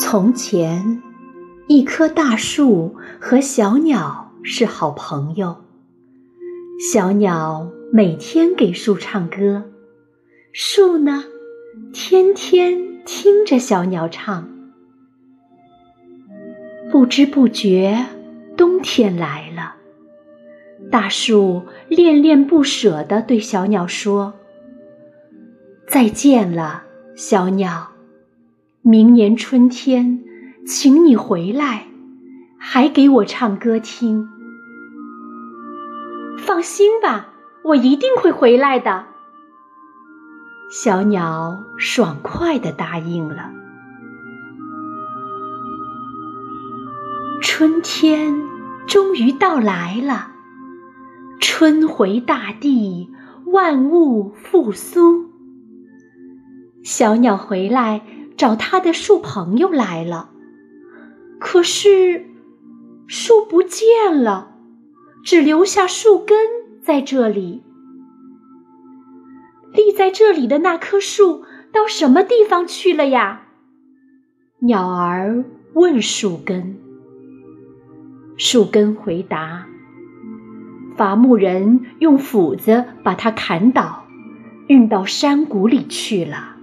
从前，一棵大树和小鸟是好朋友。小鸟每天给树唱歌，树呢，天天听着小鸟唱。不知不觉，冬天来了。大树恋恋不舍地对小鸟说：“再见了，小鸟。明年春天，请你回来，还给我唱歌听。”放心吧，我一定会回来的。小鸟爽快地答应了。春天终于到来了。春回大地，万物复苏。小鸟回来找它的树朋友来了，可是树不见了，只留下树根在这里。立在这里的那棵树到什么地方去了呀？鸟儿问树根。树根回答。伐木人用斧子把它砍倒，运到山谷里去了。